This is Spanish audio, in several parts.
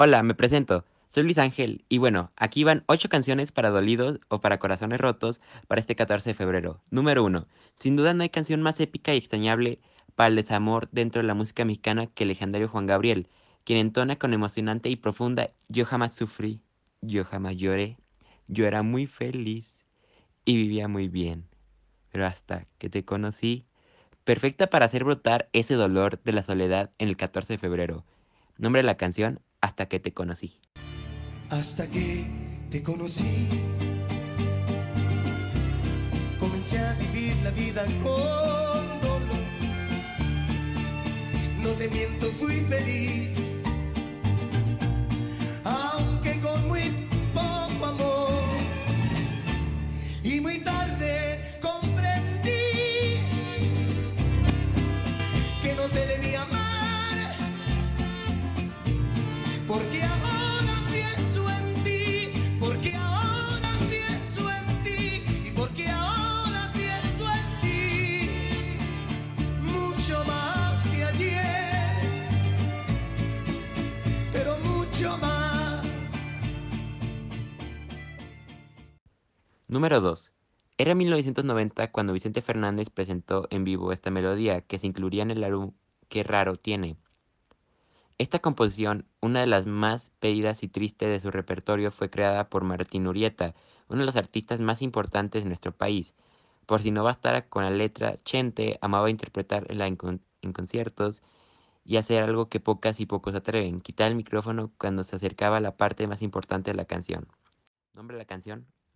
Hola, me presento. Soy Luis Ángel y bueno, aquí van 8 canciones para dolidos o para corazones rotos para este 14 de febrero. Número 1. Sin duda no hay canción más épica y extrañable para el desamor dentro de la música mexicana que el legendario Juan Gabriel, quien entona con emocionante y profunda Yo jamás sufrí, yo jamás lloré, yo era muy feliz y vivía muy bien. Pero hasta que te conocí, perfecta para hacer brotar ese dolor de la soledad en el 14 de febrero. Nombre de la canción, Hasta que te conocí. Hasta que te conocí, comencé a vivir la vida con dolor. No te miento, fui feliz, aunque con muy poco amor. Y muy tarde Número 2. Era 1990 cuando Vicente Fernández presentó en vivo esta melodía que se incluiría en el álbum Qué raro tiene. Esta composición, una de las más pedidas y tristes de su repertorio, fue creada por Martín Urieta, uno de los artistas más importantes de nuestro país. Por si no bastara con la letra, Chente amaba interpretarla en, con- en conciertos y hacer algo que pocas y pocos atreven, quitar el micrófono cuando se acercaba a la parte más importante de la canción. Nombre de la canción,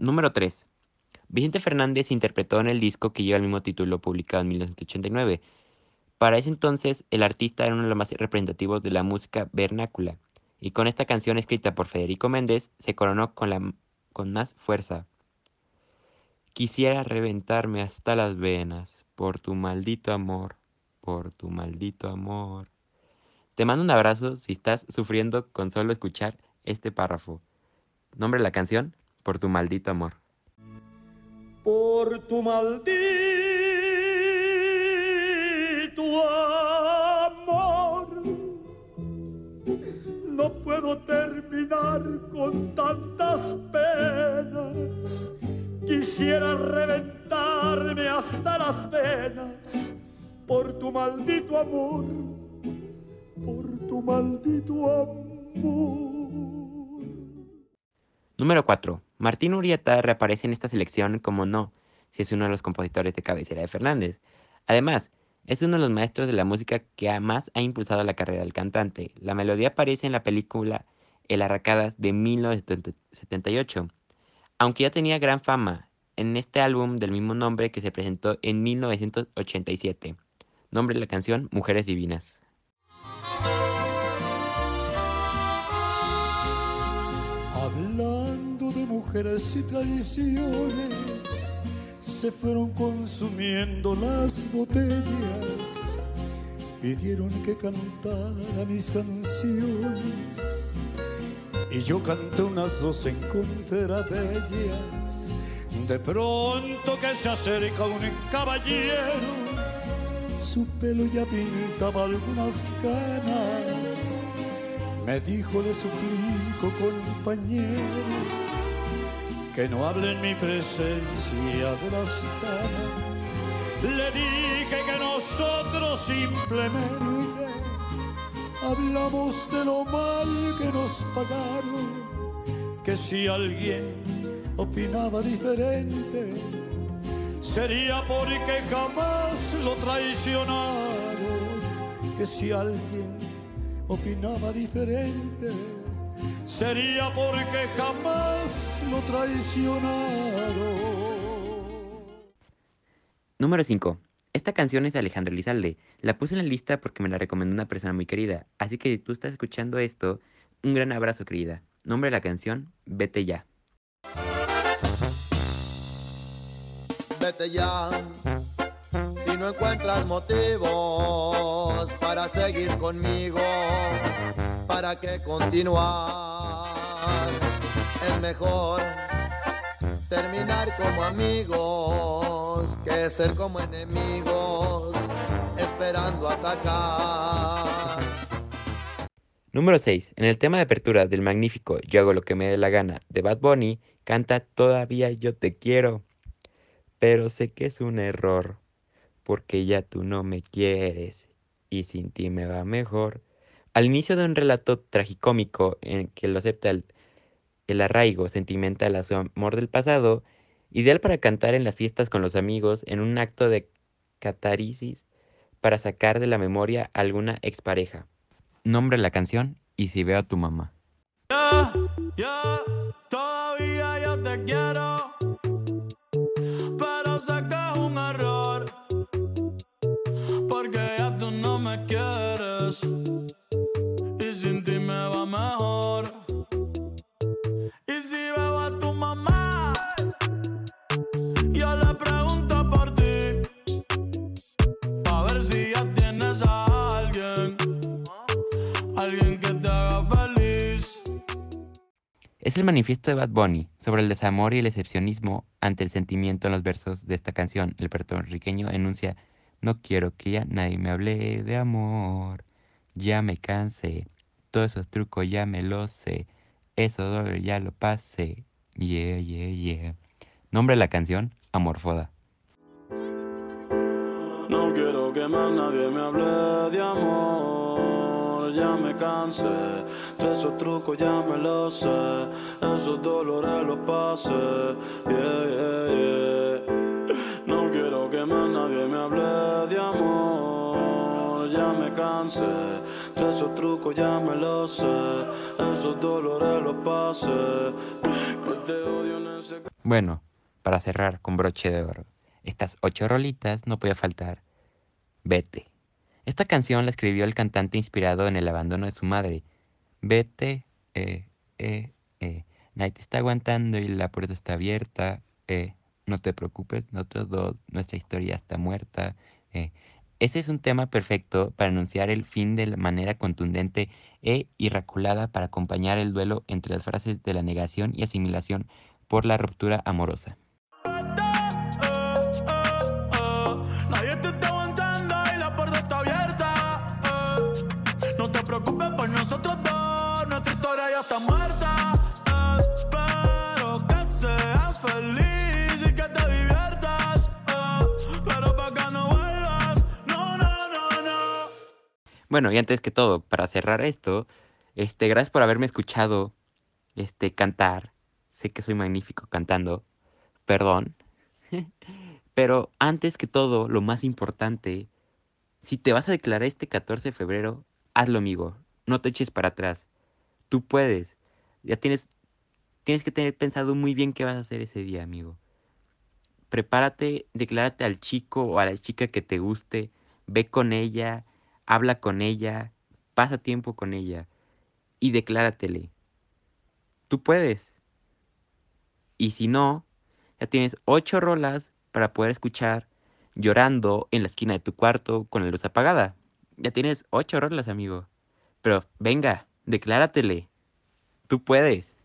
Número 3. Vicente Fernández interpretó en el disco que lleva el mismo título publicado en 1989. Para ese entonces, el artista era uno de los más representativos de la música vernácula, y con esta canción escrita por Federico Méndez se coronó con, la, con más fuerza. Quisiera reventarme hasta las venas por tu maldito amor, por tu maldito amor. Te mando un abrazo si estás sufriendo con solo escuchar este párrafo. Nombre de la canción, Por tu maldito amor. por tu maldito amor. No puedo terminar con tantas penas. Quisiera reventarme hasta las venas por tu maldito amor, por tu maldito amor. Número 4. Martín Urieta reaparece en esta selección como no, si es uno de los compositores de cabecera de Fernández. Además, es uno de los maestros de la música que más ha impulsado la carrera del cantante. La melodía aparece en la película El Arracadas de 1978, aunque ya tenía gran fama en este álbum del mismo nombre que se presentó en 1987. Nombre de la canción Mujeres Divinas. De mujeres y tradiciones, se fueron consumiendo las botellas. Pidieron que cantara mis canciones. Y yo canté unas dos en contra de ellas. De pronto que se acerca un caballero, su pelo ya pintaba algunas canas. Me dijo, le suplico, compañero, que no hable en mi presencia de las. Le dije que nosotros simplemente hablamos de lo mal que nos pagaron, que si alguien opinaba diferente, sería porque jamás lo traicionaron, que si alguien opinaba diferente, sería porque jamás Número 5. Esta canción es de Alejandro Elizalde. La puse en la lista porque me la recomendó una persona muy querida. Así que si tú estás escuchando esto, Un gran abrazo, querida. Nombre de la canción, Vete ya. Vete ya. Si no encuentras motivos para seguir conmigo, para qué continuar. Es mejor terminar como amigos que ser como enemigos, esperando atacar. Número 6. En el tema de apertura del magnífico Yo hago lo que me dé la gana de Bad Bunny, canta Todavía yo te quiero, pero sé que es un error, porque ya tú no me quieres y sin ti me va mejor. Al inicio de un relato tragicómico en que lo acepta el, el arraigo sentimental a su amor del pasado, ideal para cantar en las fiestas con los amigos en un acto de catarisis para sacar de la memoria a alguna expareja. Nombre la canción Y si veo a tu mamá. Es el manifiesto de Bad Bunny sobre el desamor y el excepcionismo ante el sentimiento en los versos de esta canción. El puertorriqueño enuncia, no quiero que ya nadie me hable de amor, ya me cansé, todos esos trucos ya me los sé, eso dolor ya lo pasé, yeah, yeah, yeah. Nombre de la canción, Amorfoda. No quiero que nadie me hable de amor, ya me cansé, de esos trucos ya me los sé, esos dolores los pasé, yeah, yeah, yeah. No quiero que más nadie me hable de amor, ya me cansé, de esos trucos ya me los sé, esos dolores los pasé, Bueno, para cerrar con broche de oro, estas ocho rolitas no podía faltar. Vete. Esta canción la escribió el cantante inspirado en el abandono de su madre. Vete, eh, eh, eh. Te está aguantando y la puerta está abierta. Eh. No te preocupes, nosotros dos, nuestra historia está muerta. Eh. Ese es un tema perfecto para anunciar el fin de manera contundente e irraculada para acompañar el duelo entre las frases de la negación y asimilación por la ruptura amorosa. Bueno, y antes que todo, para cerrar esto, este, gracias por haberme escuchado este, cantar. Sé que soy magnífico cantando. Perdón. Pero antes que todo, lo más importante, si te vas a declarar este 14 de febrero, hazlo, amigo. No te eches para atrás. Tú puedes. Ya tienes, tienes que tener pensado muy bien qué vas a hacer ese día, amigo. Prepárate, declárate al chico o a la chica que te guste. Ve con ella, habla con ella, pasa tiempo con ella y decláratele. Tú puedes. Y si no, ya tienes ocho rolas para poder escuchar llorando en la esquina de tu cuarto con la luz apagada. Ya tienes ocho rolas, amigo. Pero venga, decláratele. Tú puedes.